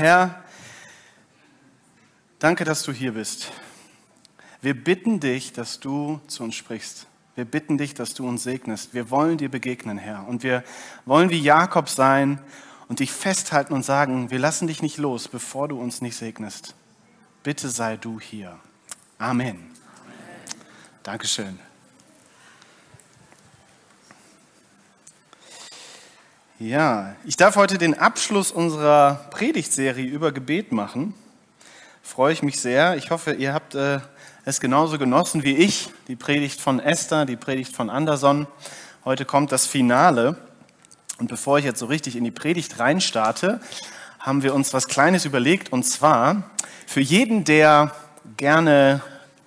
Herr, danke, dass du hier bist. Wir bitten dich, dass du zu uns sprichst. Wir bitten dich, dass du uns segnest. Wir wollen dir begegnen, Herr. Und wir wollen wie Jakob sein und dich festhalten und sagen, wir lassen dich nicht los, bevor du uns nicht segnest. Bitte sei du hier. Amen. Amen. Dankeschön. Ja, ich darf heute den Abschluss unserer Predigtserie über Gebet machen. Freue ich mich sehr. Ich hoffe, ihr habt äh, es genauso genossen wie ich. Die Predigt von Esther, die Predigt von Anderson. Heute kommt das Finale. Und bevor ich jetzt so richtig in die Predigt reinstarte, haben wir uns was Kleines überlegt. Und zwar für jeden, der gerne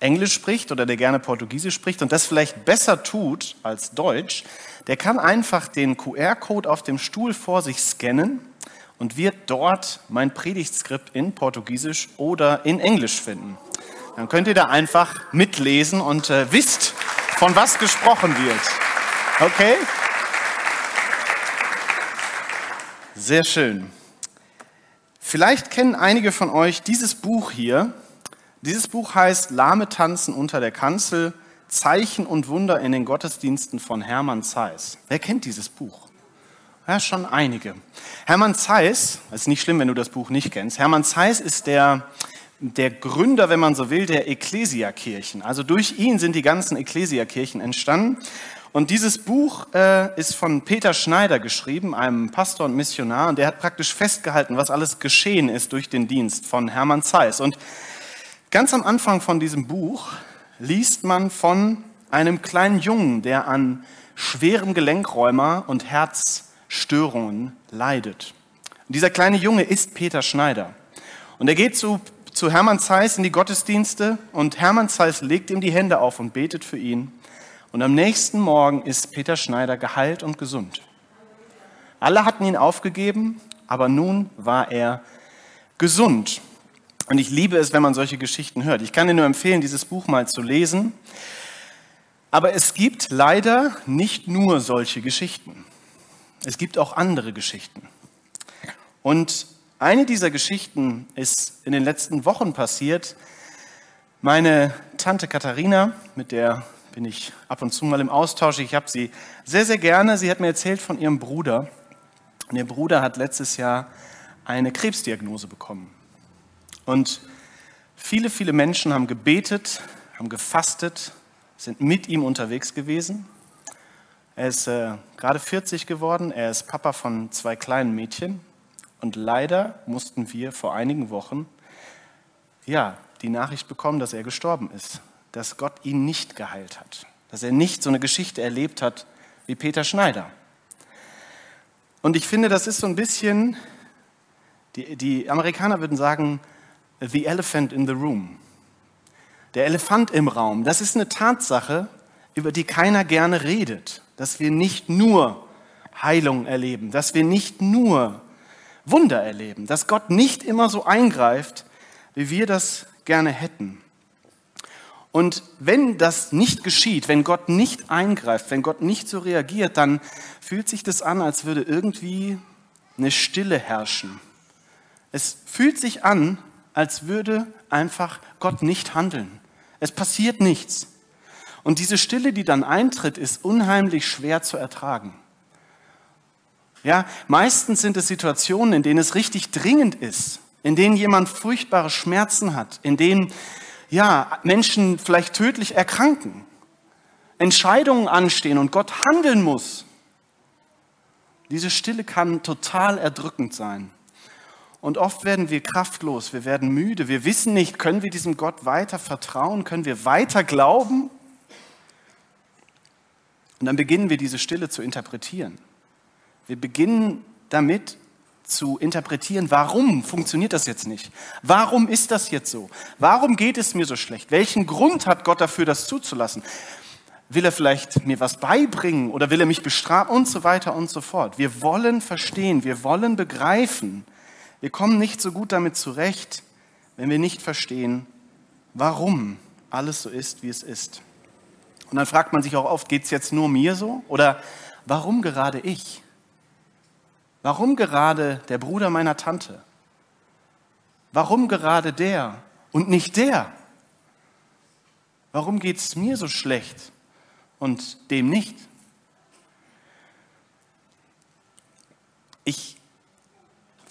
Englisch spricht oder der gerne Portugiesisch spricht und das vielleicht besser tut als Deutsch, der kann einfach den QR-Code auf dem Stuhl vor sich scannen und wird dort mein Predigtskript in Portugiesisch oder in Englisch finden. Dann könnt ihr da einfach mitlesen und äh, wisst, von was gesprochen wird. Okay? Sehr schön. Vielleicht kennen einige von euch dieses Buch hier. Dieses Buch heißt Lahme tanzen unter der Kanzel Zeichen und Wunder in den Gottesdiensten von Hermann Zeiss. Wer kennt dieses Buch? Ja, schon einige. Hermann Zeiss, es ist nicht schlimm, wenn du das Buch nicht kennst. Hermann Zeiss ist der, der Gründer, wenn man so will, der Ekklesiakirchen. Also durch ihn sind die ganzen Ekklesiakirchen entstanden. Und dieses Buch äh, ist von Peter Schneider geschrieben, einem Pastor und Missionar, und der hat praktisch festgehalten, was alles geschehen ist durch den Dienst von Hermann Zeiss. Und ganz am Anfang von diesem Buch liest man von einem kleinen Jungen, der an schwerem Gelenkräumer und Herzstörungen leidet. Und dieser kleine Junge ist Peter Schneider. Und er geht zu, zu Hermann Zeiss in die Gottesdienste und Hermann Zeiss legt ihm die Hände auf und betet für ihn. Und am nächsten Morgen ist Peter Schneider geheilt und gesund. Alle hatten ihn aufgegeben, aber nun war er gesund. Und ich liebe es, wenn man solche Geschichten hört. Ich kann dir nur empfehlen, dieses Buch mal zu lesen. Aber es gibt leider nicht nur solche Geschichten. Es gibt auch andere Geschichten. Und eine dieser Geschichten ist in den letzten Wochen passiert. Meine Tante Katharina, mit der bin ich ab und zu mal im Austausch. Ich habe sie sehr, sehr gerne. Sie hat mir erzählt von ihrem Bruder. Und ihr Bruder hat letztes Jahr eine Krebsdiagnose bekommen. Und viele, viele Menschen haben gebetet, haben gefastet, sind mit ihm unterwegs gewesen. Er ist äh, gerade 40 geworden, er ist Papa von zwei kleinen Mädchen. Und leider mussten wir vor einigen Wochen ja, die Nachricht bekommen, dass er gestorben ist, dass Gott ihn nicht geheilt hat, dass er nicht so eine Geschichte erlebt hat wie Peter Schneider. Und ich finde, das ist so ein bisschen, die, die Amerikaner würden sagen, the elephant in the room. Der Elefant im Raum, das ist eine Tatsache, über die keiner gerne redet, dass wir nicht nur Heilung erleben, dass wir nicht nur Wunder erleben, dass Gott nicht immer so eingreift, wie wir das gerne hätten. Und wenn das nicht geschieht, wenn Gott nicht eingreift, wenn Gott nicht so reagiert, dann fühlt sich das an, als würde irgendwie eine Stille herrschen. Es fühlt sich an, als würde einfach Gott nicht handeln. Es passiert nichts. Und diese Stille, die dann eintritt, ist unheimlich schwer zu ertragen. Ja, meistens sind es Situationen, in denen es richtig dringend ist, in denen jemand furchtbare Schmerzen hat, in denen ja, Menschen vielleicht tödlich erkranken, Entscheidungen anstehen und Gott handeln muss. Diese Stille kann total erdrückend sein. Und oft werden wir kraftlos, wir werden müde, wir wissen nicht, können wir diesem Gott weiter vertrauen, können wir weiter glauben? Und dann beginnen wir diese Stille zu interpretieren. Wir beginnen damit zu interpretieren, warum funktioniert das jetzt nicht? Warum ist das jetzt so? Warum geht es mir so schlecht? Welchen Grund hat Gott dafür, das zuzulassen? Will er vielleicht mir was beibringen oder will er mich bestrafen und so weiter und so fort? Wir wollen verstehen, wir wollen begreifen, wir kommen nicht so gut damit zurecht, wenn wir nicht verstehen, warum alles so ist, wie es ist. Und dann fragt man sich auch oft, geht es jetzt nur mir so? Oder warum gerade ich? Warum gerade der Bruder meiner Tante? Warum gerade der und nicht der? Warum geht es mir so schlecht und dem nicht? Ich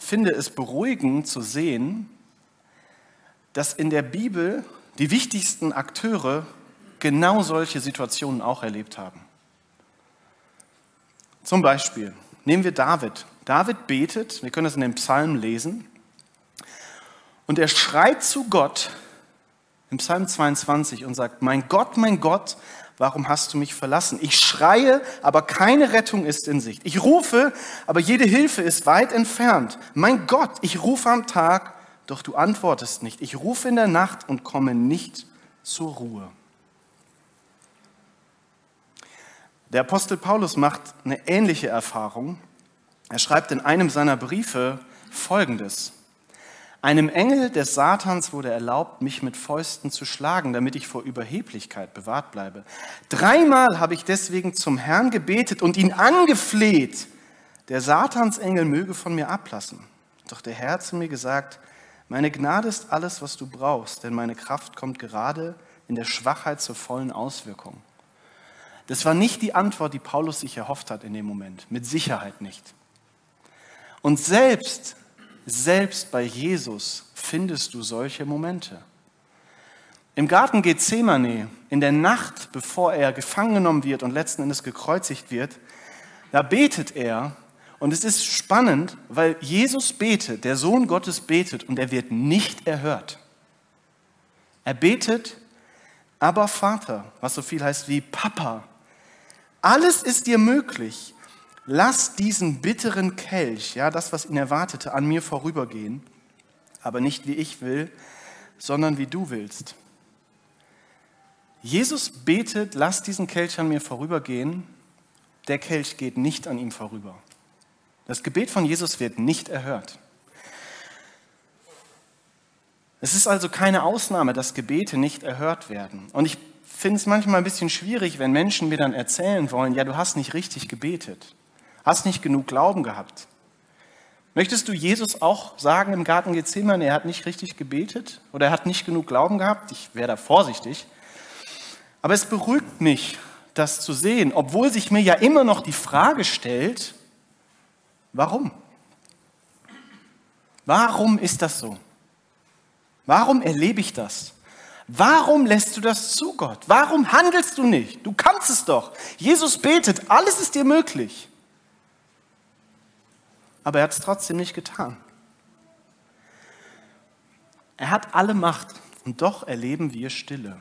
finde es beruhigend zu sehen, dass in der Bibel die wichtigsten Akteure genau solche Situationen auch erlebt haben. Zum Beispiel nehmen wir David. David betet, wir können das in dem Psalm lesen, und er schreit zu Gott im Psalm 22 und sagt, mein Gott, mein Gott, warum hast du mich verlassen? Ich schreie, aber keine Rettung ist in Sicht. Ich rufe, aber jede Hilfe ist weit entfernt. Mein Gott, ich rufe am Tag, doch du antwortest nicht. Ich rufe in der Nacht und komme nicht zur Ruhe. Der Apostel Paulus macht eine ähnliche Erfahrung. Er schreibt in einem seiner Briefe Folgendes. Einem Engel des Satans wurde erlaubt, mich mit Fäusten zu schlagen, damit ich vor Überheblichkeit bewahrt bleibe. Dreimal habe ich deswegen zum Herrn gebetet und ihn angefleht, der Satansengel möge von mir ablassen. Doch der Herr hat zu mir gesagt, meine Gnade ist alles, was du brauchst, denn meine Kraft kommt gerade in der Schwachheit zur vollen Auswirkung. Das war nicht die Antwort, die Paulus sich erhofft hat in dem Moment. Mit Sicherheit nicht. Und selbst, selbst bei Jesus findest du solche Momente. Im Garten Gethsemane, in der Nacht, bevor er gefangen genommen wird und letzten Endes gekreuzigt wird, da betet er. Und es ist spannend, weil Jesus betet, der Sohn Gottes betet und er wird nicht erhört. Er betet, aber Vater, was so viel heißt wie Papa, alles ist dir möglich. Lass diesen bitteren Kelch, ja, das, was ihn erwartete, an mir vorübergehen, aber nicht wie ich will, sondern wie du willst. Jesus betet, lass diesen Kelch an mir vorübergehen. Der Kelch geht nicht an ihm vorüber. Das Gebet von Jesus wird nicht erhört. Es ist also keine Ausnahme, dass Gebete nicht erhört werden. Und ich finde es manchmal ein bisschen schwierig, wenn Menschen mir dann erzählen wollen, ja, du hast nicht richtig gebetet, hast nicht genug Glauben gehabt. Möchtest du Jesus auch sagen im Garten Gethsemane, er hat nicht richtig gebetet oder er hat nicht genug Glauben gehabt? Ich wäre da vorsichtig. Aber es beruhigt mich, das zu sehen, obwohl sich mir ja immer noch die Frage stellt, warum? Warum ist das so? Warum erlebe ich das? Warum lässt du das zu, Gott? Warum handelst du nicht? Du kannst es doch. Jesus betet, alles ist dir möglich. Aber er hat es trotzdem nicht getan. Er hat alle Macht und doch erleben wir Stille.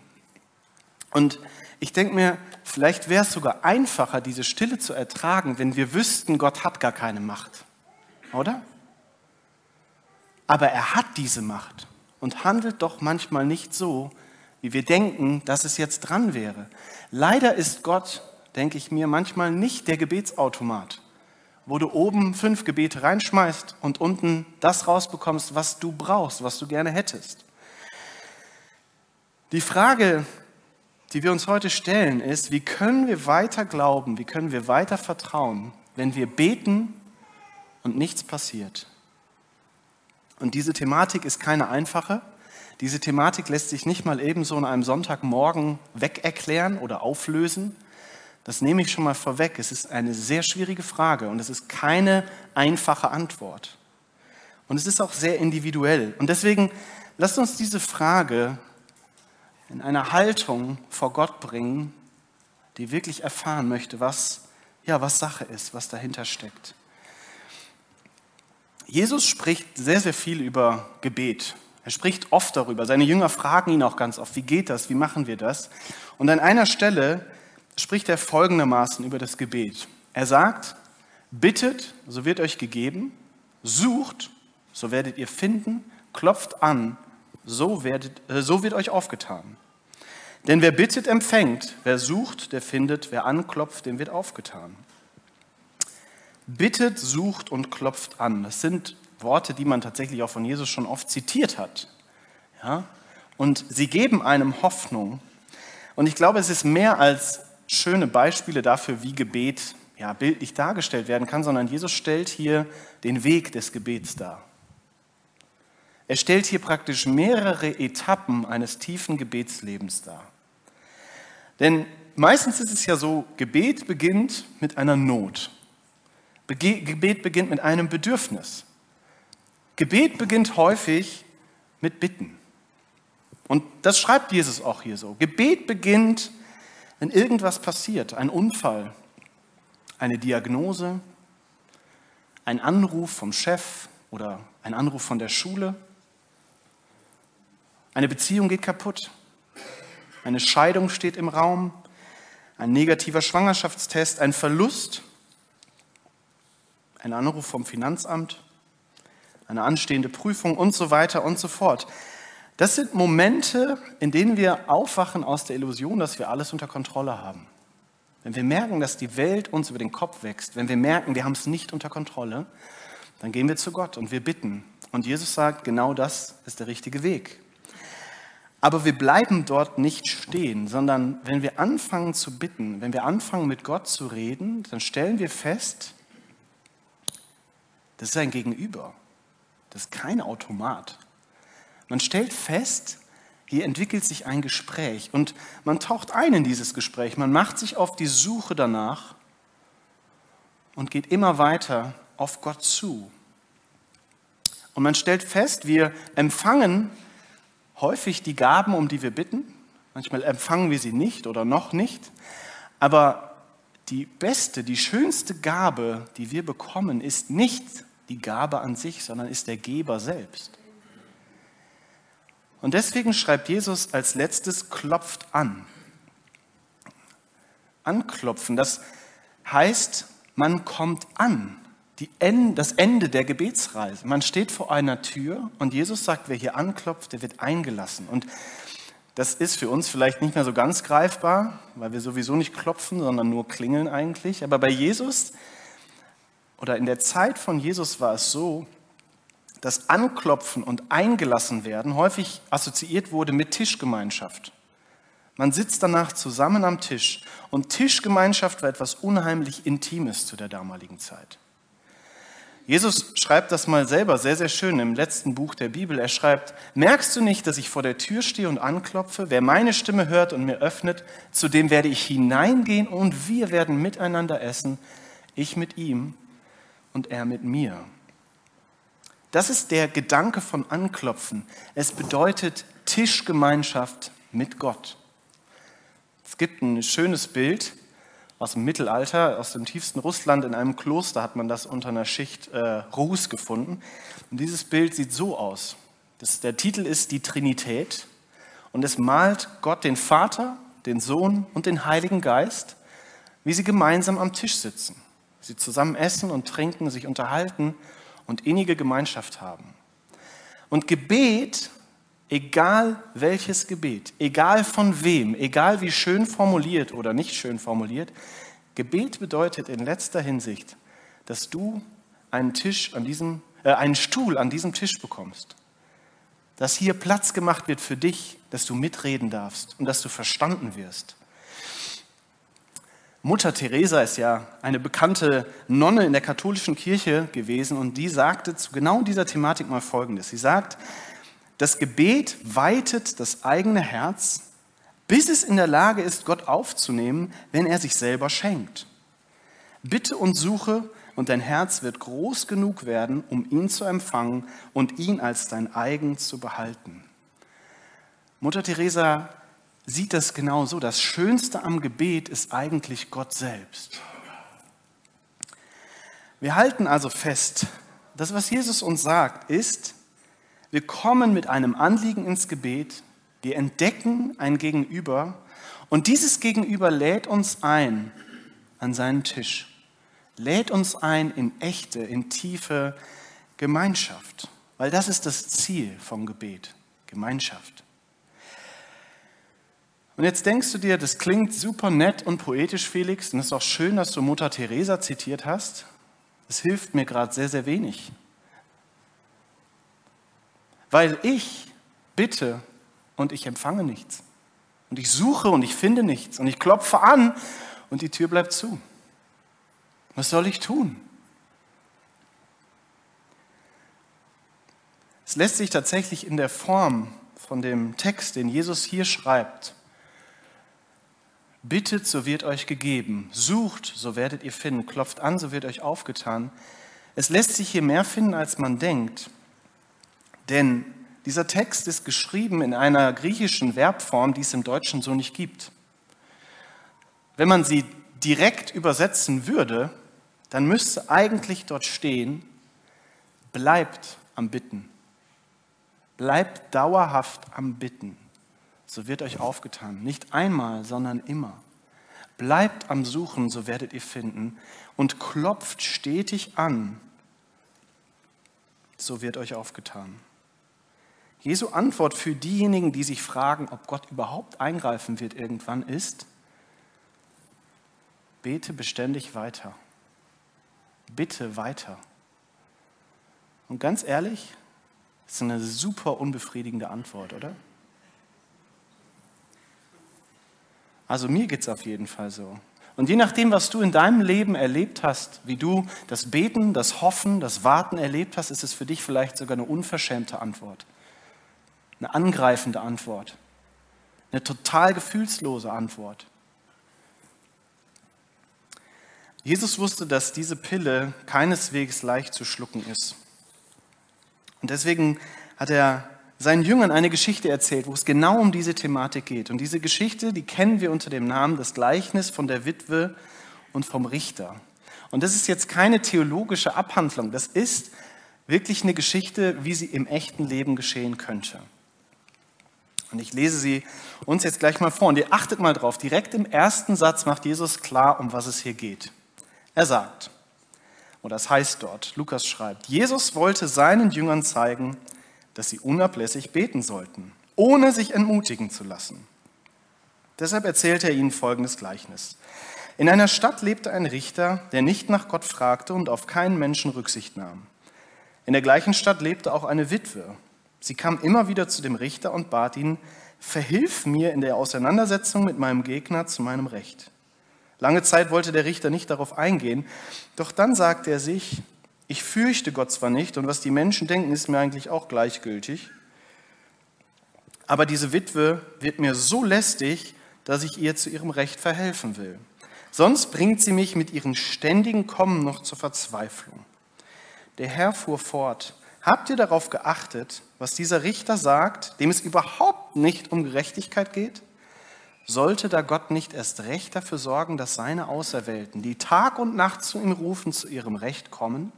Und ich denke mir, vielleicht wäre es sogar einfacher, diese Stille zu ertragen, wenn wir wüssten, Gott hat gar keine Macht. Oder? Aber er hat diese Macht und handelt doch manchmal nicht so, wie wir denken, dass es jetzt dran wäre. Leider ist Gott, denke ich mir, manchmal nicht der Gebetsautomat, wo du oben fünf Gebete reinschmeißt und unten das rausbekommst, was du brauchst, was du gerne hättest. Die Frage, die wir uns heute stellen, ist, wie können wir weiter glauben, wie können wir weiter vertrauen, wenn wir beten und nichts passiert? Und diese Thematik ist keine einfache. Diese Thematik lässt sich nicht mal ebenso an einem Sonntagmorgen wegerklären oder auflösen. Das nehme ich schon mal vorweg. Es ist eine sehr schwierige Frage und es ist keine einfache Antwort. Und es ist auch sehr individuell. Und deswegen lasst uns diese Frage in einer Haltung vor Gott bringen, die wirklich erfahren möchte, was, ja, was Sache ist, was dahinter steckt. Jesus spricht sehr, sehr viel über Gebet. Er spricht oft darüber. Seine Jünger fragen ihn auch ganz oft, wie geht das, wie machen wir das? Und an einer Stelle spricht er folgendermaßen über das Gebet. Er sagt, bittet, so wird euch gegeben, sucht, so werdet ihr finden, klopft an, so, werdet, äh, so wird euch aufgetan. Denn wer bittet, empfängt, wer sucht, der findet, wer anklopft, dem wird aufgetan bittet, sucht und klopft an. Das sind Worte, die man tatsächlich auch von Jesus schon oft zitiert hat. Ja? Und sie geben einem Hoffnung. Und ich glaube, es ist mehr als schöne Beispiele dafür, wie Gebet ja, bildlich dargestellt werden kann, sondern Jesus stellt hier den Weg des Gebets dar. Er stellt hier praktisch mehrere Etappen eines tiefen Gebetslebens dar. Denn meistens ist es ja so, Gebet beginnt mit einer Not. Gebet beginnt mit einem Bedürfnis. Gebet beginnt häufig mit Bitten. Und das schreibt Jesus auch hier so. Gebet beginnt, wenn irgendwas passiert, ein Unfall, eine Diagnose, ein Anruf vom Chef oder ein Anruf von der Schule. Eine Beziehung geht kaputt. Eine Scheidung steht im Raum. Ein negativer Schwangerschaftstest, ein Verlust, ein Anruf vom Finanzamt, eine anstehende Prüfung und so weiter und so fort. Das sind Momente, in denen wir aufwachen aus der Illusion, dass wir alles unter Kontrolle haben. Wenn wir merken, dass die Welt uns über den Kopf wächst, wenn wir merken, wir haben es nicht unter Kontrolle, dann gehen wir zu Gott und wir bitten. Und Jesus sagt, genau das ist der richtige Weg. Aber wir bleiben dort nicht stehen, sondern wenn wir anfangen zu bitten, wenn wir anfangen mit Gott zu reden, dann stellen wir fest, das ist ein Gegenüber. Das ist kein Automat. Man stellt fest, hier entwickelt sich ein Gespräch und man taucht ein in dieses Gespräch. Man macht sich auf die Suche danach und geht immer weiter auf Gott zu. Und man stellt fest, wir empfangen häufig die Gaben, um die wir bitten. Manchmal empfangen wir sie nicht oder noch nicht. Aber die beste, die schönste Gabe, die wir bekommen, ist nicht die Gabe an sich, sondern ist der Geber selbst. Und deswegen schreibt Jesus als letztes, klopft an. Anklopfen, das heißt, man kommt an. End, das Ende der Gebetsreise. Man steht vor einer Tür und Jesus sagt, wer hier anklopft, der wird eingelassen. Und das ist für uns vielleicht nicht mehr so ganz greifbar, weil wir sowieso nicht klopfen, sondern nur klingeln eigentlich. Aber bei Jesus oder in der Zeit von Jesus war es so, dass Anklopfen und eingelassen werden häufig assoziiert wurde mit Tischgemeinschaft. Man sitzt danach zusammen am Tisch und Tischgemeinschaft war etwas unheimlich Intimes zu der damaligen Zeit. Jesus schreibt das mal selber sehr, sehr schön im letzten Buch der Bibel. Er schreibt, merkst du nicht, dass ich vor der Tür stehe und anklopfe? Wer meine Stimme hört und mir öffnet, zu dem werde ich hineingehen und wir werden miteinander essen, ich mit ihm und er mit mir. Das ist der Gedanke von Anklopfen. Es bedeutet Tischgemeinschaft mit Gott. Es gibt ein schönes Bild aus dem Mittelalter, aus dem tiefsten Russland. In einem Kloster hat man das unter einer Schicht äh, Ruß gefunden. Und dieses Bild sieht so aus. Das, der Titel ist die Trinität. Und es malt Gott den Vater, den Sohn und den Heiligen Geist, wie sie gemeinsam am Tisch sitzen. Sie zusammen essen und trinken, sich unterhalten und innige Gemeinschaft haben. Und Gebet, egal welches Gebet, egal von wem, egal wie schön formuliert oder nicht schön formuliert, Gebet bedeutet in letzter Hinsicht, dass du einen Tisch an diesem, äh, einen Stuhl an diesem Tisch bekommst. Dass hier Platz gemacht wird für dich, dass du mitreden darfst und dass du verstanden wirst. Mutter Teresa ist ja eine bekannte Nonne in der katholischen Kirche gewesen und die sagte zu genau dieser Thematik mal Folgendes. Sie sagt, das Gebet weitet das eigene Herz, bis es in der Lage ist, Gott aufzunehmen, wenn er sich selber schenkt. Bitte und suche und dein Herz wird groß genug werden, um ihn zu empfangen und ihn als dein eigen zu behalten. Mutter Teresa sieht das genau so. Das Schönste am Gebet ist eigentlich Gott selbst. Wir halten also fest, das, was Jesus uns sagt, ist, wir kommen mit einem Anliegen ins Gebet, wir entdecken ein Gegenüber und dieses Gegenüber lädt uns ein an seinen Tisch, lädt uns ein in echte, in tiefe Gemeinschaft, weil das ist das Ziel vom Gebet, Gemeinschaft. Und jetzt denkst du dir, das klingt super nett und poetisch, Felix, und es ist auch schön, dass du Mutter Teresa zitiert hast. Das hilft mir gerade sehr, sehr wenig. Weil ich bitte und ich empfange nichts. Und ich suche und ich finde nichts. Und ich klopfe an und die Tür bleibt zu. Was soll ich tun? Es lässt sich tatsächlich in der Form von dem Text, den Jesus hier schreibt, bittet, so wird euch gegeben, sucht, so werdet ihr finden, klopft an, so wird euch aufgetan. Es lässt sich hier mehr finden, als man denkt, denn dieser Text ist geschrieben in einer griechischen Verbform, die es im Deutschen so nicht gibt. Wenn man sie direkt übersetzen würde, dann müsste eigentlich dort stehen, bleibt am Bitten. Bleibt dauerhaft am Bitten. So wird euch aufgetan. Nicht einmal, sondern immer. Bleibt am Suchen, so werdet ihr finden. Und klopft stetig an, so wird euch aufgetan. Jesu Antwort für diejenigen, die sich fragen, ob Gott überhaupt eingreifen wird irgendwann, ist, bete beständig weiter. Bitte weiter. Und ganz ehrlich, das ist eine super unbefriedigende Antwort, oder? Also mir geht es auf jeden Fall so. Und je nachdem, was du in deinem Leben erlebt hast, wie du das Beten, das Hoffen, das Warten erlebt hast, ist es für dich vielleicht sogar eine unverschämte Antwort eine angreifende Antwort, eine total gefühlslose Antwort. Jesus wusste, dass diese Pille keineswegs leicht zu schlucken ist. Und deswegen hat er seinen Jüngern eine Geschichte erzählt, wo es genau um diese Thematik geht. Und diese Geschichte, die kennen wir unter dem Namen das Gleichnis von der Witwe und vom Richter. Und das ist jetzt keine theologische Abhandlung, das ist wirklich eine Geschichte, wie sie im echten Leben geschehen könnte. Und ich lese sie uns jetzt gleich mal vor. Und ihr achtet mal drauf. Direkt im ersten Satz macht Jesus klar, um was es hier geht. Er sagt, oder das heißt dort, Lukas schreibt, Jesus wollte seinen Jüngern zeigen, dass sie unablässig beten sollten, ohne sich entmutigen zu lassen. Deshalb erzählte er ihnen folgendes Gleichnis. In einer Stadt lebte ein Richter, der nicht nach Gott fragte und auf keinen Menschen Rücksicht nahm. In der gleichen Stadt lebte auch eine Witwe, Sie kam immer wieder zu dem Richter und bat ihn, verhilf mir in der Auseinandersetzung mit meinem Gegner zu meinem Recht. Lange Zeit wollte der Richter nicht darauf eingehen, doch dann sagte er sich, ich fürchte Gott zwar nicht und was die Menschen denken, ist mir eigentlich auch gleichgültig, aber diese Witwe wird mir so lästig, dass ich ihr zu ihrem Recht verhelfen will. Sonst bringt sie mich mit ihrem ständigen Kommen noch zur Verzweiflung. Der Herr fuhr fort, Habt ihr darauf geachtet, was dieser Richter sagt, dem es überhaupt nicht um Gerechtigkeit geht? Sollte da Gott nicht erst recht dafür sorgen, dass seine Auserwählten, die Tag und Nacht zu ihm rufen, zu ihrem Recht kommen?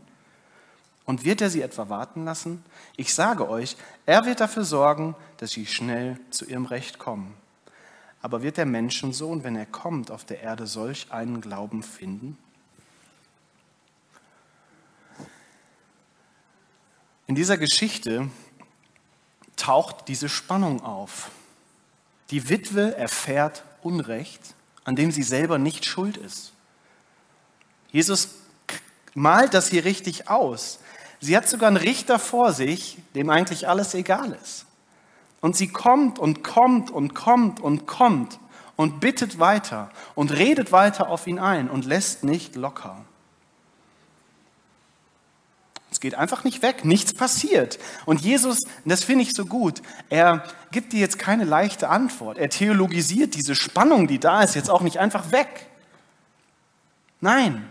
Und wird er sie etwa warten lassen? Ich sage euch, er wird dafür sorgen, dass sie schnell zu ihrem Recht kommen. Aber wird der Menschensohn, wenn er kommt, auf der Erde solch einen Glauben finden? In dieser Geschichte taucht diese Spannung auf. Die Witwe erfährt Unrecht, an dem sie selber nicht schuld ist. Jesus malt das hier richtig aus. Sie hat sogar einen Richter vor sich, dem eigentlich alles egal ist. Und sie kommt und kommt und kommt und kommt und bittet weiter und redet weiter auf ihn ein und lässt nicht locker. Es geht einfach nicht weg, nichts passiert. Und Jesus, das finde ich so gut, er gibt dir jetzt keine leichte Antwort. Er theologisiert diese Spannung, die da ist, jetzt auch nicht einfach weg. Nein,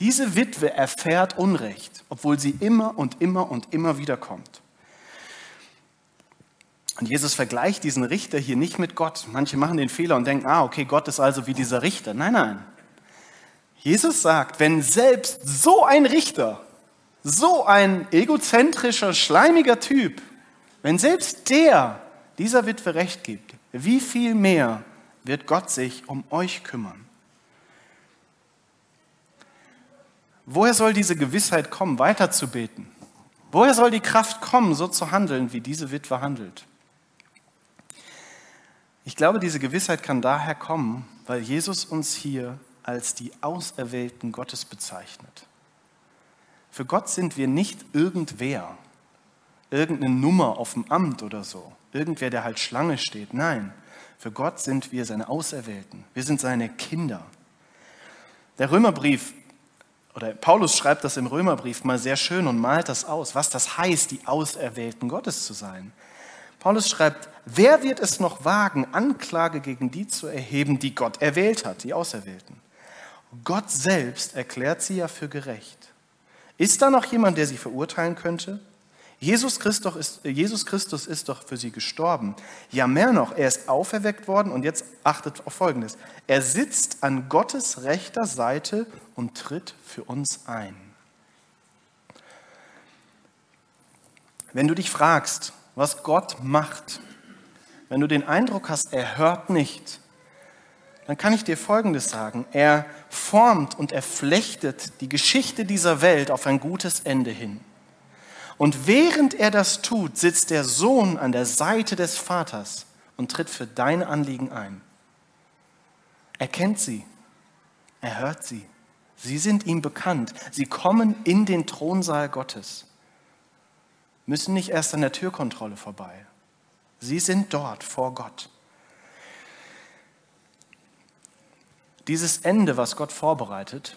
diese Witwe erfährt Unrecht, obwohl sie immer und immer und immer wieder kommt. Und Jesus vergleicht diesen Richter hier nicht mit Gott. Manche machen den Fehler und denken, ah, okay, Gott ist also wie dieser Richter. Nein, nein. Jesus sagt, wenn selbst so ein Richter so ein egozentrischer, schleimiger Typ, wenn selbst der dieser Witwe recht gibt, wie viel mehr wird Gott sich um euch kümmern? Woher soll diese Gewissheit kommen, weiterzubeten? Woher soll die Kraft kommen, so zu handeln, wie diese Witwe handelt? Ich glaube, diese Gewissheit kann daher kommen, weil Jesus uns hier als die Auserwählten Gottes bezeichnet. Für Gott sind wir nicht irgendwer, irgendeine Nummer auf dem Amt oder so, irgendwer, der halt Schlange steht. Nein, für Gott sind wir seine Auserwählten. Wir sind seine Kinder. Der Römerbrief oder Paulus schreibt das im Römerbrief mal sehr schön und malt das aus, was das heißt, die Auserwählten Gottes zu sein. Paulus schreibt, wer wird es noch wagen, Anklage gegen die zu erheben, die Gott erwählt hat, die Auserwählten? Gott selbst erklärt sie ja für gerecht. Ist da noch jemand, der sie verurteilen könnte? Jesus Christus, ist, Jesus Christus ist doch für sie gestorben. Ja, mehr noch, er ist auferweckt worden und jetzt achtet auf Folgendes. Er sitzt an Gottes rechter Seite und tritt für uns ein. Wenn du dich fragst, was Gott macht, wenn du den Eindruck hast, er hört nicht, dann kann ich dir Folgendes sagen. Er formt und er flechtet die Geschichte dieser Welt auf ein gutes Ende hin. Und während er das tut, sitzt der Sohn an der Seite des Vaters und tritt für deine Anliegen ein. Er kennt sie, er hört sie, sie sind ihm bekannt, sie kommen in den Thronsaal Gottes, müssen nicht erst an der Türkontrolle vorbei. Sie sind dort vor Gott. Dieses Ende, was Gott vorbereitet,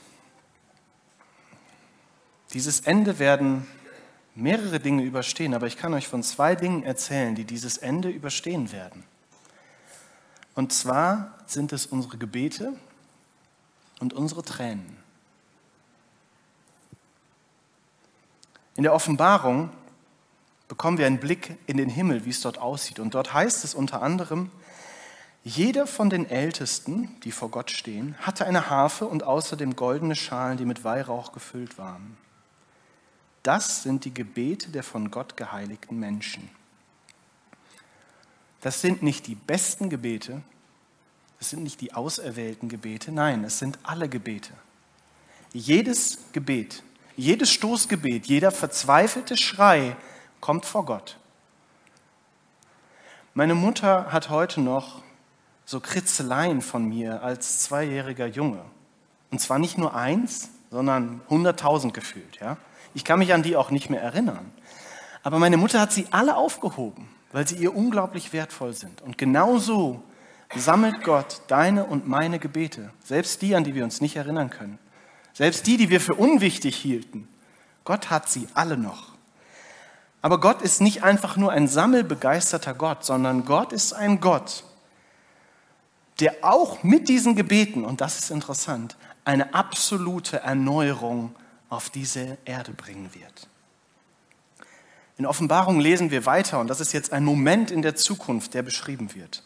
dieses Ende werden mehrere Dinge überstehen, aber ich kann euch von zwei Dingen erzählen, die dieses Ende überstehen werden. Und zwar sind es unsere Gebete und unsere Tränen. In der Offenbarung bekommen wir einen Blick in den Himmel, wie es dort aussieht. Und dort heißt es unter anderem, jeder von den Ältesten, die vor Gott stehen, hatte eine Harfe und außerdem goldene Schalen, die mit Weihrauch gefüllt waren. Das sind die Gebete der von Gott geheiligten Menschen. Das sind nicht die besten Gebete, das sind nicht die auserwählten Gebete, nein, es sind alle Gebete. Jedes Gebet, jedes Stoßgebet, jeder verzweifelte Schrei kommt vor Gott. Meine Mutter hat heute noch so Kritzeleien von mir als zweijähriger Junge. Und zwar nicht nur eins, sondern hunderttausend gefühlt. Ja? Ich kann mich an die auch nicht mehr erinnern. Aber meine Mutter hat sie alle aufgehoben, weil sie ihr unglaublich wertvoll sind. Und genau so sammelt Gott deine und meine Gebete, selbst die, an die wir uns nicht erinnern können, selbst die, die wir für unwichtig hielten. Gott hat sie alle noch. Aber Gott ist nicht einfach nur ein sammelbegeisterter Gott, sondern Gott ist ein Gott, der auch mit diesen Gebeten, und das ist interessant, eine absolute Erneuerung auf diese Erde bringen wird. In Offenbarung lesen wir weiter, und das ist jetzt ein Moment in der Zukunft, der beschrieben wird.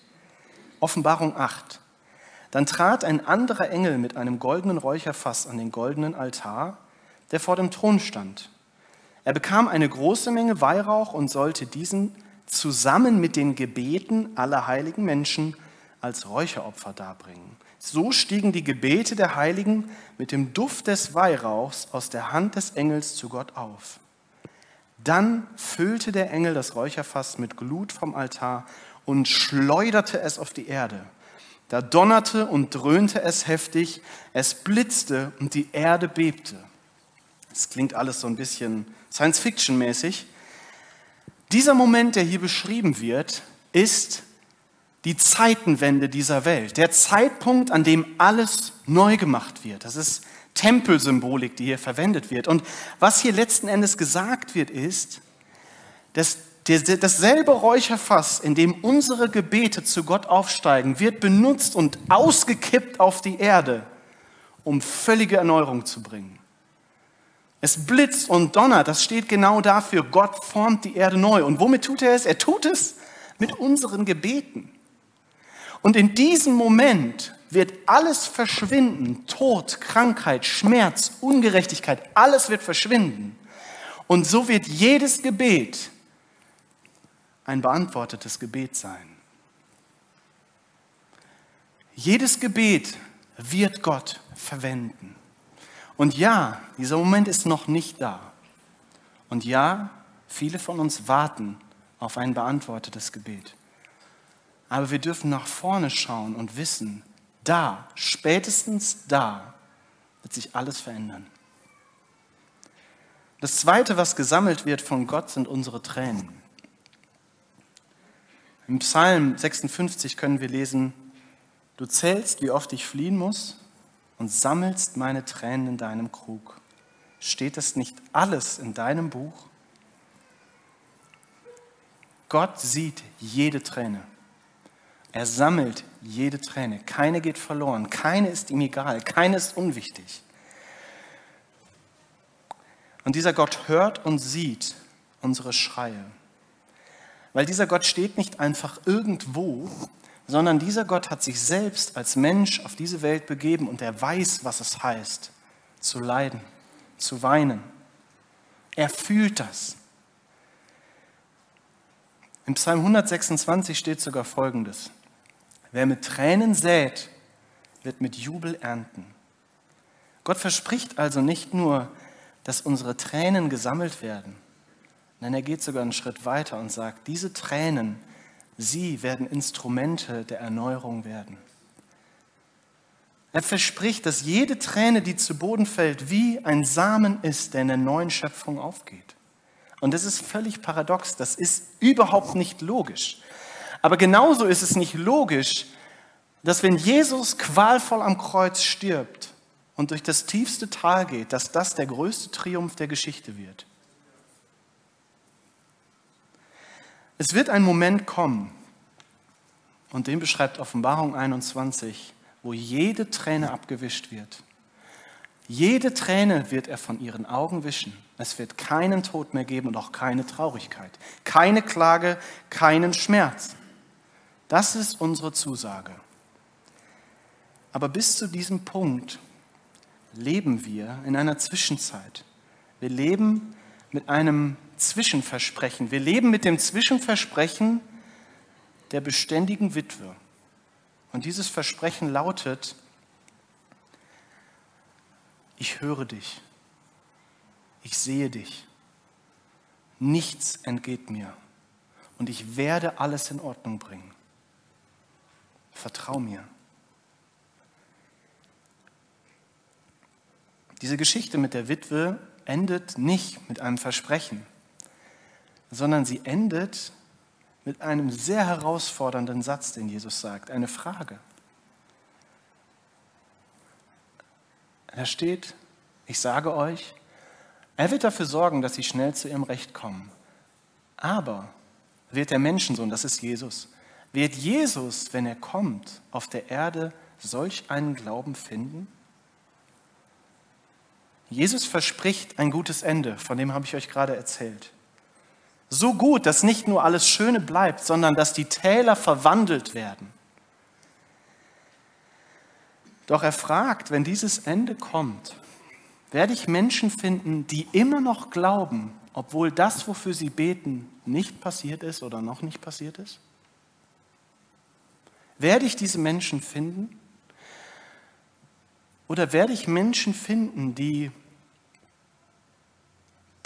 Offenbarung 8. Dann trat ein anderer Engel mit einem goldenen Räucherfass an den goldenen Altar, der vor dem Thron stand. Er bekam eine große Menge Weihrauch und sollte diesen zusammen mit den Gebeten aller heiligen Menschen als Räucheropfer darbringen. So stiegen die Gebete der Heiligen mit dem Duft des Weihrauchs aus der Hand des Engels zu Gott auf. Dann füllte der Engel das Räucherfass mit Glut vom Altar und schleuderte es auf die Erde. Da donnerte und dröhnte es heftig, es blitzte und die Erde bebte. Es klingt alles so ein bisschen Science-Fiction-mäßig. Dieser Moment, der hier beschrieben wird, ist die Zeitenwende dieser Welt, der Zeitpunkt, an dem alles neu gemacht wird. Das ist Tempelsymbolik, die hier verwendet wird. Und was hier letzten Endes gesagt wird, ist, dass dasselbe Räucherfass, in dem unsere Gebete zu Gott aufsteigen, wird benutzt und ausgekippt auf die Erde, um völlige Erneuerung zu bringen. Es blitzt und donnert, das steht genau dafür, Gott formt die Erde neu. Und womit tut er es? Er tut es mit unseren Gebeten. Und in diesem Moment wird alles verschwinden. Tod, Krankheit, Schmerz, Ungerechtigkeit, alles wird verschwinden. Und so wird jedes Gebet ein beantwortetes Gebet sein. Jedes Gebet wird Gott verwenden. Und ja, dieser Moment ist noch nicht da. Und ja, viele von uns warten auf ein beantwortetes Gebet. Aber wir dürfen nach vorne schauen und wissen, da, spätestens da, wird sich alles verändern. Das Zweite, was gesammelt wird von Gott, sind unsere Tränen. Im Psalm 56 können wir lesen, du zählst, wie oft ich fliehen muss, und sammelst meine Tränen in deinem Krug. Steht das nicht alles in deinem Buch? Gott sieht jede Träne. Er sammelt jede Träne. Keine geht verloren. Keine ist ihm egal. Keine ist unwichtig. Und dieser Gott hört und sieht unsere Schreie. Weil dieser Gott steht nicht einfach irgendwo, sondern dieser Gott hat sich selbst als Mensch auf diese Welt begeben und er weiß, was es heißt, zu leiden, zu weinen. Er fühlt das. Im Psalm 126 steht sogar Folgendes. Wer mit Tränen sät, wird mit Jubel ernten. Gott verspricht also nicht nur, dass unsere Tränen gesammelt werden, nein, er geht sogar einen Schritt weiter und sagt, diese Tränen, sie werden Instrumente der Erneuerung werden. Er verspricht, dass jede Träne, die zu Boden fällt, wie ein Samen ist, der in der neuen Schöpfung aufgeht. Und das ist völlig paradox, das ist überhaupt nicht logisch. Aber genauso ist es nicht logisch, dass wenn Jesus qualvoll am Kreuz stirbt und durch das tiefste Tal geht, dass das der größte Triumph der Geschichte wird. Es wird ein Moment kommen, und den beschreibt Offenbarung 21, wo jede Träne abgewischt wird. Jede Träne wird er von ihren Augen wischen. Es wird keinen Tod mehr geben und auch keine Traurigkeit, keine Klage, keinen Schmerz. Das ist unsere Zusage. Aber bis zu diesem Punkt leben wir in einer Zwischenzeit. Wir leben mit einem Zwischenversprechen. Wir leben mit dem Zwischenversprechen der beständigen Witwe. Und dieses Versprechen lautet, ich höre dich, ich sehe dich, nichts entgeht mir und ich werde alles in Ordnung bringen. Vertrau mir. Diese Geschichte mit der Witwe endet nicht mit einem Versprechen, sondern sie endet mit einem sehr herausfordernden Satz, den Jesus sagt, eine Frage. Da steht, ich sage euch, er wird dafür sorgen, dass sie schnell zu ihrem Recht kommen. Aber wird der Menschensohn, das ist Jesus, wird Jesus, wenn er kommt, auf der Erde solch einen Glauben finden? Jesus verspricht ein gutes Ende, von dem habe ich euch gerade erzählt. So gut, dass nicht nur alles Schöne bleibt, sondern dass die Täler verwandelt werden. Doch er fragt, wenn dieses Ende kommt, werde ich Menschen finden, die immer noch glauben, obwohl das, wofür sie beten, nicht passiert ist oder noch nicht passiert ist? Werde ich diese Menschen finden? Oder werde ich Menschen finden, die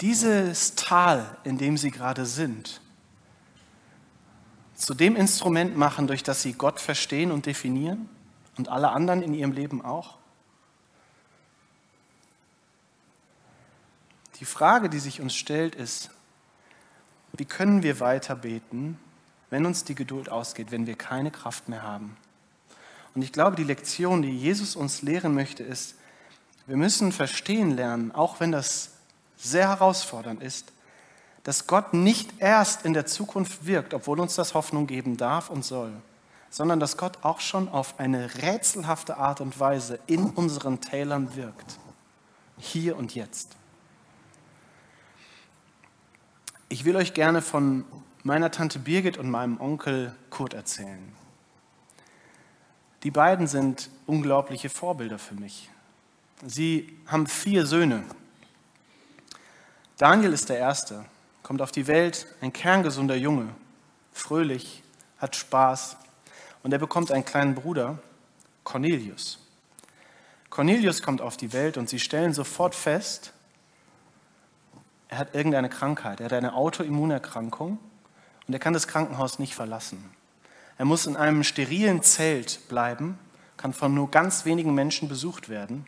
dieses Tal, in dem sie gerade sind, zu dem Instrument machen, durch das sie Gott verstehen und definieren? und alle anderen in ihrem Leben auch? Die Frage, die sich uns stellt, ist, wie können wir weiter beten, wenn uns die Geduld ausgeht, wenn wir keine Kraft mehr haben? Und ich glaube, die Lektion, die Jesus uns lehren möchte, ist, wir müssen verstehen lernen, auch wenn das sehr herausfordernd ist, dass Gott nicht erst in der Zukunft wirkt, obwohl uns das Hoffnung geben darf und soll, sondern dass Gott auch schon auf eine rätselhafte Art und Weise in unseren Tälern wirkt. Hier und jetzt. Ich will euch gerne von meiner Tante Birgit und meinem Onkel Kurt erzählen. Die beiden sind unglaubliche Vorbilder für mich. Sie haben vier Söhne. Daniel ist der Erste, kommt auf die Welt, ein kerngesunder Junge, fröhlich, hat Spaß, und er bekommt einen kleinen Bruder, Cornelius. Cornelius kommt auf die Welt und sie stellen sofort fest, er hat irgendeine Krankheit, er hat eine Autoimmunerkrankung und er kann das Krankenhaus nicht verlassen. Er muss in einem sterilen Zelt bleiben, kann von nur ganz wenigen Menschen besucht werden.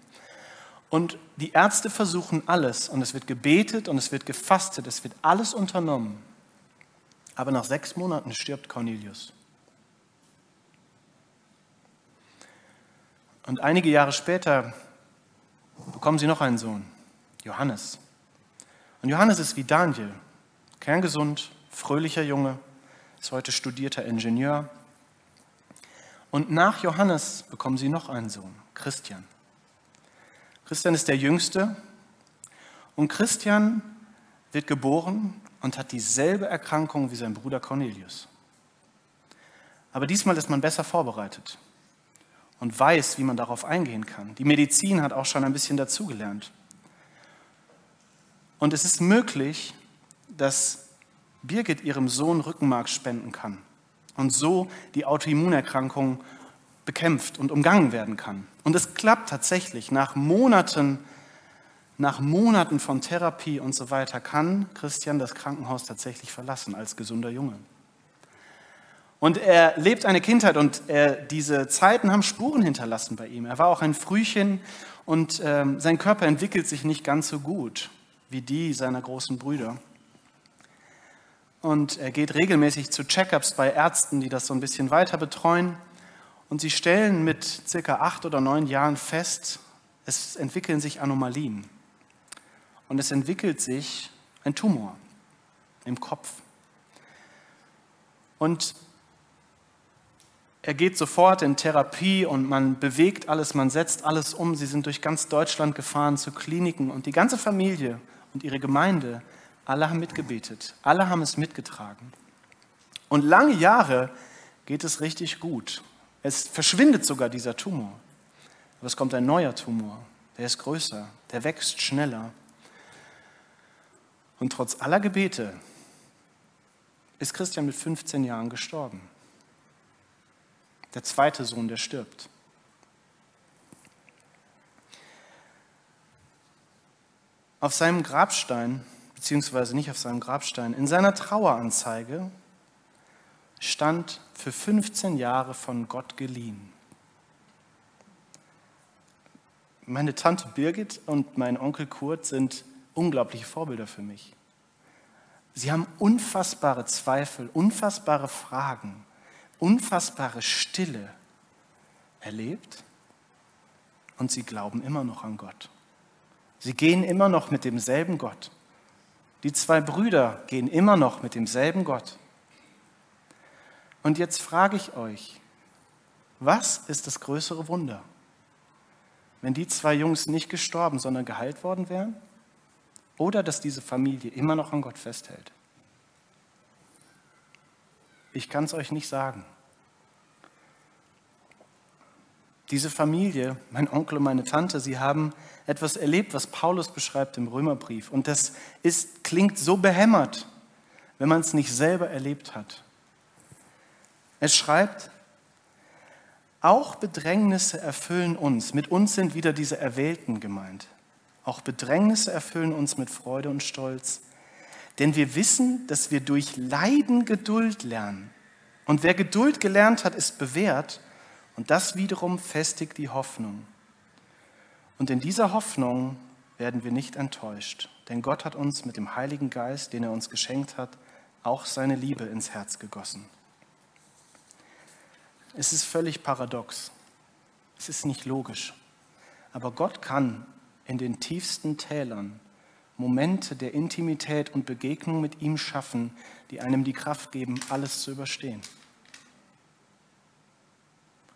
Und die Ärzte versuchen alles und es wird gebetet und es wird gefastet, es wird alles unternommen. Aber nach sechs Monaten stirbt Cornelius. Und einige Jahre später bekommen sie noch einen Sohn, Johannes. Und Johannes ist wie Daniel, kerngesund, fröhlicher Junge, ist heute studierter Ingenieur. Und nach Johannes bekommen sie noch einen Sohn, Christian. Christian ist der Jüngste und Christian wird geboren und hat dieselbe Erkrankung wie sein Bruder Cornelius. Aber diesmal ist man besser vorbereitet und weiß, wie man darauf eingehen kann. Die Medizin hat auch schon ein bisschen dazugelernt. Und es ist möglich, dass Birgit ihrem Sohn Rückenmark spenden kann und so die Autoimmunerkrankung bekämpft und umgangen werden kann. Und es klappt tatsächlich. Nach Monaten, nach Monaten von Therapie und so weiter kann Christian das Krankenhaus tatsächlich verlassen als gesunder Junge. Und er lebt eine Kindheit und er, diese Zeiten haben Spuren hinterlassen bei ihm. Er war auch ein Frühchen und ähm, sein Körper entwickelt sich nicht ganz so gut wie die seiner großen Brüder. Und er geht regelmäßig zu Checkups bei Ärzten, die das so ein bisschen weiter betreuen. Und sie stellen mit circa acht oder neun Jahren fest, es entwickeln sich Anomalien. Und es entwickelt sich ein Tumor im Kopf. Und er geht sofort in Therapie und man bewegt alles, man setzt alles um. Sie sind durch ganz Deutschland gefahren zu Kliniken und die ganze Familie und ihre Gemeinde, alle haben mitgebetet, alle haben es mitgetragen. Und lange Jahre geht es richtig gut. Es verschwindet sogar dieser Tumor. Aber es kommt ein neuer Tumor, der ist größer, der wächst schneller. Und trotz aller Gebete ist Christian mit 15 Jahren gestorben. Der zweite Sohn, der stirbt. Auf seinem Grabstein, beziehungsweise nicht auf seinem Grabstein, in seiner Traueranzeige stand für 15 Jahre von Gott geliehen. Meine Tante Birgit und mein Onkel Kurt sind unglaubliche Vorbilder für mich. Sie haben unfassbare Zweifel, unfassbare Fragen, unfassbare Stille erlebt und sie glauben immer noch an Gott. Sie gehen immer noch mit demselben Gott. Die zwei Brüder gehen immer noch mit demselben Gott. Und jetzt frage ich euch, was ist das größere Wunder? Wenn die zwei Jungs nicht gestorben, sondern geheilt worden wären? Oder dass diese Familie immer noch an Gott festhält? Ich kann es euch nicht sagen. Diese Familie, mein Onkel und meine Tante, sie haben etwas erlebt, was Paulus beschreibt im Römerbrief. Und das ist, klingt so behämmert, wenn man es nicht selber erlebt hat. Er schreibt, auch Bedrängnisse erfüllen uns. Mit uns sind wieder diese Erwählten gemeint. Auch Bedrängnisse erfüllen uns mit Freude und Stolz. Denn wir wissen, dass wir durch Leiden Geduld lernen. Und wer Geduld gelernt hat, ist bewährt. Und das wiederum festigt die Hoffnung. Und in dieser Hoffnung werden wir nicht enttäuscht. Denn Gott hat uns mit dem Heiligen Geist, den er uns geschenkt hat, auch seine Liebe ins Herz gegossen. Es ist völlig paradox. Es ist nicht logisch. Aber Gott kann in den tiefsten Tälern Momente der Intimität und Begegnung mit ihm schaffen, die einem die Kraft geben, alles zu überstehen.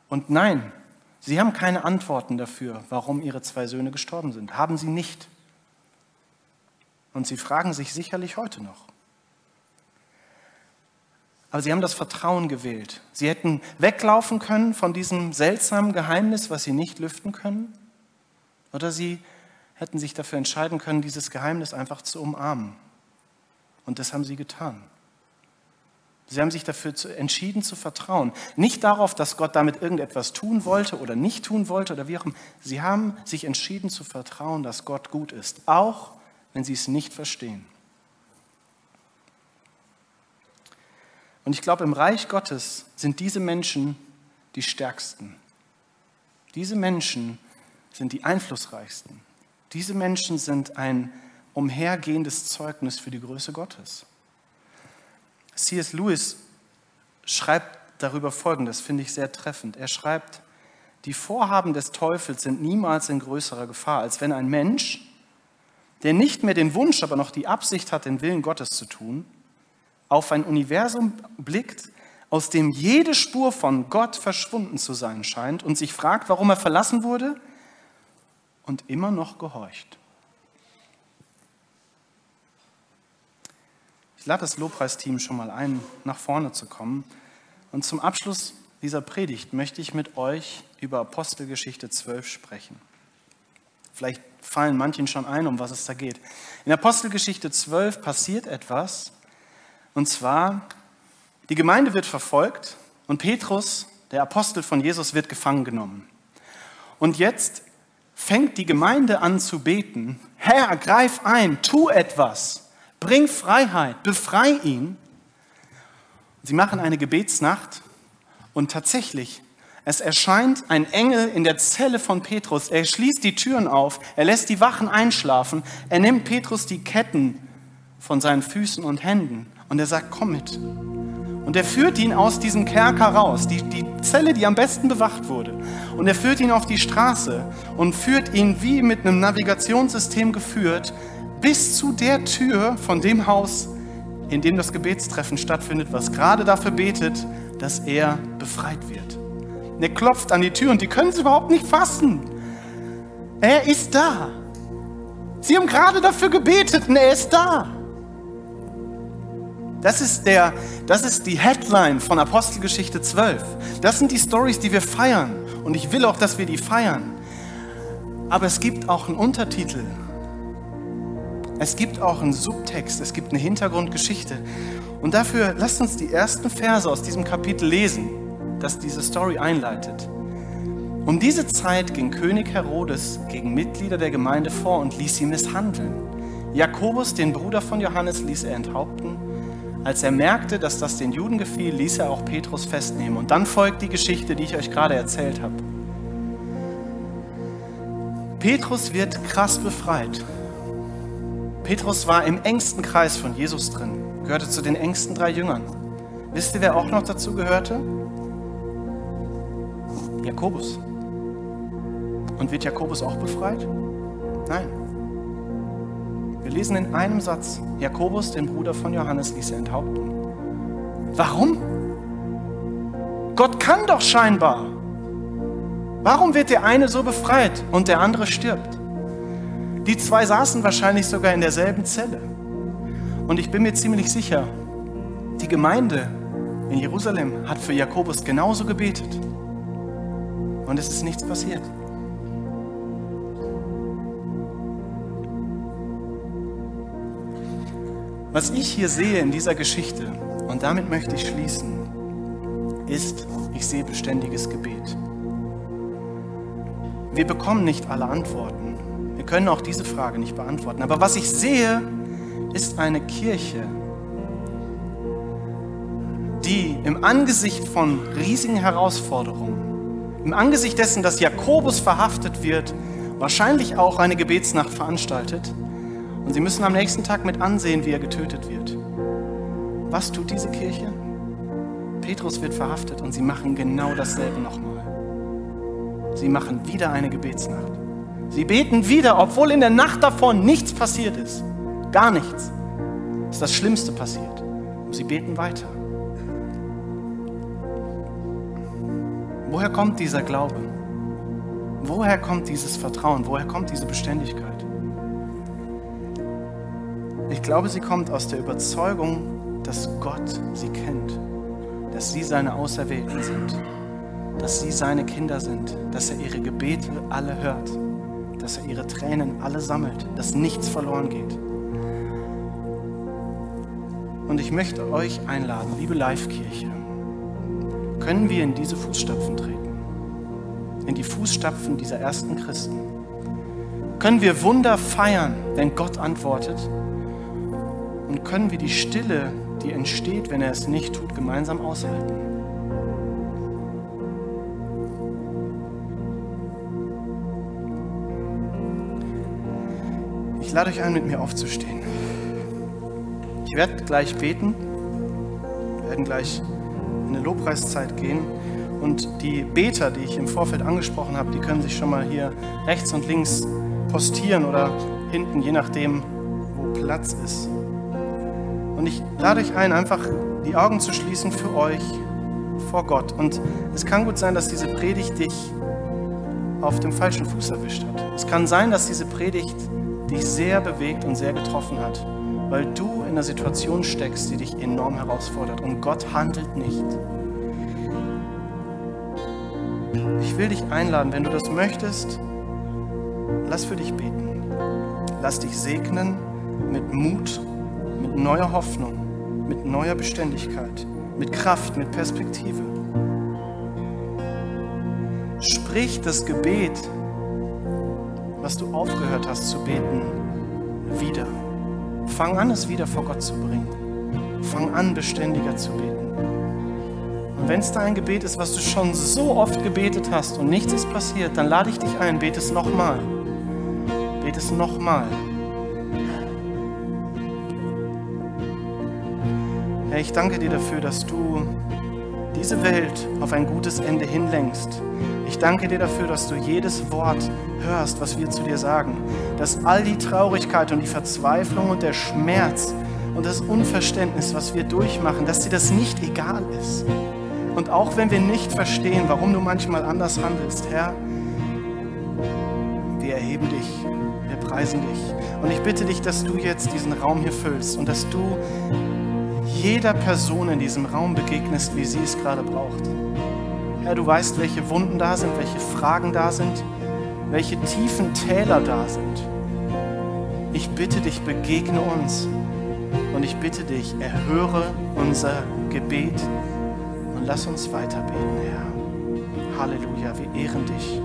Und nein, sie haben keine Antworten dafür, warum ihre zwei Söhne gestorben sind. Haben sie nicht. Und sie fragen sich sicherlich heute noch. Aber sie haben das Vertrauen gewählt. Sie hätten weglaufen können von diesem seltsamen Geheimnis, was sie nicht lüften können. Oder sie hätten sich dafür entscheiden können, dieses Geheimnis einfach zu umarmen. Und das haben sie getan. Sie haben sich dafür entschieden zu vertrauen. Nicht darauf, dass Gott damit irgendetwas tun wollte oder nicht tun wollte oder wie auch immer. Sie haben sich entschieden zu vertrauen, dass Gott gut ist, auch wenn sie es nicht verstehen. Und ich glaube, im Reich Gottes sind diese Menschen die stärksten. Diese Menschen sind die einflussreichsten. Diese Menschen sind ein umhergehendes Zeugnis für die Größe Gottes. C.S. Lewis schreibt darüber Folgendes, finde ich sehr treffend. Er schreibt, die Vorhaben des Teufels sind niemals in größerer Gefahr, als wenn ein Mensch, der nicht mehr den Wunsch, aber noch die Absicht hat, den Willen Gottes zu tun, auf ein Universum blickt, aus dem jede Spur von Gott verschwunden zu sein scheint und sich fragt, warum er verlassen wurde und immer noch gehorcht. Lade das Lobpreisteam schon mal ein, nach vorne zu kommen. Und zum Abschluss dieser Predigt möchte ich mit euch über Apostelgeschichte 12 sprechen. Vielleicht fallen manchen schon ein, um was es da geht. In Apostelgeschichte 12 passiert etwas, und zwar, die Gemeinde wird verfolgt und Petrus, der Apostel von Jesus, wird gefangen genommen. Und jetzt fängt die Gemeinde an zu beten, Herr, greif ein, tu etwas, bring Freiheit, befrei ihn. Sie machen eine Gebetsnacht und tatsächlich, es erscheint ein Engel in der Zelle von Petrus. Er schließt die Türen auf, er lässt die Wachen einschlafen, er nimmt Petrus die Ketten von seinen Füßen und Händen und er sagt, komm mit. Und er führt ihn aus diesem Kerker raus, die, die Zelle, die am besten bewacht wurde. Und er führt ihn auf die Straße und führt ihn wie mit einem Navigationssystem geführt bis zu der Tür von dem Haus, in dem das Gebetstreffen stattfindet, was gerade dafür betet, dass er befreit wird. Und er klopft an die Tür und die können es überhaupt nicht fassen. Er ist da. Sie haben gerade dafür gebetet und er ist da. Das ist, der, das ist die Headline von Apostelgeschichte 12. Das sind die Stories, die wir feiern. Und ich will auch, dass wir die feiern. Aber es gibt auch einen Untertitel. Es gibt auch einen Subtext. Es gibt eine Hintergrundgeschichte. Und dafür lasst uns die ersten Verse aus diesem Kapitel lesen, das diese Story einleitet. Um diese Zeit ging König Herodes gegen Mitglieder der Gemeinde vor und ließ sie misshandeln. Jakobus, den Bruder von Johannes, ließ er enthaupten als er merkte, dass das den Juden gefiel, ließ er auch Petrus festnehmen. Und dann folgt die Geschichte, die ich euch gerade erzählt habe. Petrus wird krass befreit. Petrus war im engsten Kreis von Jesus drin, gehörte zu den engsten drei Jüngern. Wisst ihr, wer auch noch dazu gehörte? Jakobus. Und wird Jakobus auch befreit? Nein. Wir lesen in einem Satz, Jakobus, den Bruder von Johannes, ließ er enthaupten. Warum? Gott kann doch scheinbar. Warum wird der eine so befreit und der andere stirbt? Die zwei saßen wahrscheinlich sogar in derselben Zelle. Und ich bin mir ziemlich sicher, die Gemeinde in Jerusalem hat für Jakobus genauso gebetet. Und es ist nichts passiert. Was ich hier sehe in dieser Geschichte, und damit möchte ich schließen, ist, ich sehe beständiges Gebet. Wir bekommen nicht alle Antworten. Können auch diese Frage nicht beantworten. Aber was ich sehe, ist eine Kirche, die im Angesicht von riesigen Herausforderungen, im Angesicht dessen, dass Jakobus verhaftet wird, wahrscheinlich auch eine Gebetsnacht veranstaltet, und sie müssen am nächsten Tag mit ansehen, wie er getötet wird. Was tut diese Kirche? Petrus wird verhaftet und sie machen genau dasselbe nochmal. Sie machen wieder eine Gebetsnacht. Sie beten wieder, obwohl in der Nacht davon nichts passiert ist. Gar nichts. Ist das Schlimmste passiert. Und sie beten weiter. Woher kommt dieser Glaube? Woher kommt dieses Vertrauen? Woher kommt diese Beständigkeit? Ich glaube, sie kommt aus der Überzeugung, dass Gott sie kennt, dass sie seine Auserwählten sind, dass sie seine Kinder sind, dass er ihre Gebete alle hört, dass er ihre Tränen alle sammelt, dass nichts verloren geht. Und ich möchte euch einladen, liebe Live-Kirche, können wir in diese Fußstapfen treten, in die Fußstapfen dieser ersten Christen. Können wir Wunder feiern, wenn Gott antwortet? Und können wir die Stille, die entsteht, wenn er es nicht tut, gemeinsam aushalten? Ich lade euch ein, mit mir aufzustehen. Ich werde gleich beten, wir werden gleich in eine Lobpreiszeit gehen Und die Beter, die ich im Vorfeld angesprochen habe, die können sich schon mal hier rechts und links postieren oder hinten, je nachdem, wo Platz ist. Und ich lade euch ein, einfach die Augen zu schließen für euch vor Gott. Und es kann gut sein, dass diese Predigt dich auf dem falschen Fuß erwischt hat. Es kann sein, dass diese Predigt dich sehr bewegt und sehr getroffen hat, weil du in einer Situation steckst, die dich enorm herausfordert und Gott handelt nicht. Ich will dich einladen, wenn du das möchtest, lass für dich beten. Lass dich segnen mit Mut, mit neuer Hoffnung, mit neuer Beständigkeit, mit Kraft, mit Perspektive. Sprich das Gebet, was du aufgehört hast zu beten, wieder. Fang an, es wieder vor Gott zu bringen. Fang an, beständiger zu beten. Und wenn es da ein Gebet ist, was du schon so oft gebetet hast und nichts ist passiert, dann lade ich dich ein, bete es nochmal. Bete es nochmal. Herr, ich danke dir dafür, dass du diese Welt auf ein gutes Ende hinlenkst. Ich danke dir dafür, dass du jedes Wort hörst, was wir zu dir sagen. Dass all die Traurigkeit und die Verzweiflung und der Schmerz und das Unverständnis, was wir durchmachen, dass dir das nicht egal ist. Und auch wenn wir nicht verstehen, warum du manchmal anders handelst, Herr, wir erheben dich, wir preisen dich. Und ich bitte dich, dass du jetzt diesen Raum hier füllst und dass du jeder Person in diesem Raum begegnest, wie sie es gerade braucht. Herr, du weißt, welche Wunden da sind, welche Fragen da sind, welche tiefen Täler da sind. Ich bitte dich, begegne uns. Und ich bitte dich, erhöre unser Gebet und lass uns weiterbeten, Herr. Halleluja, wir ehren dich.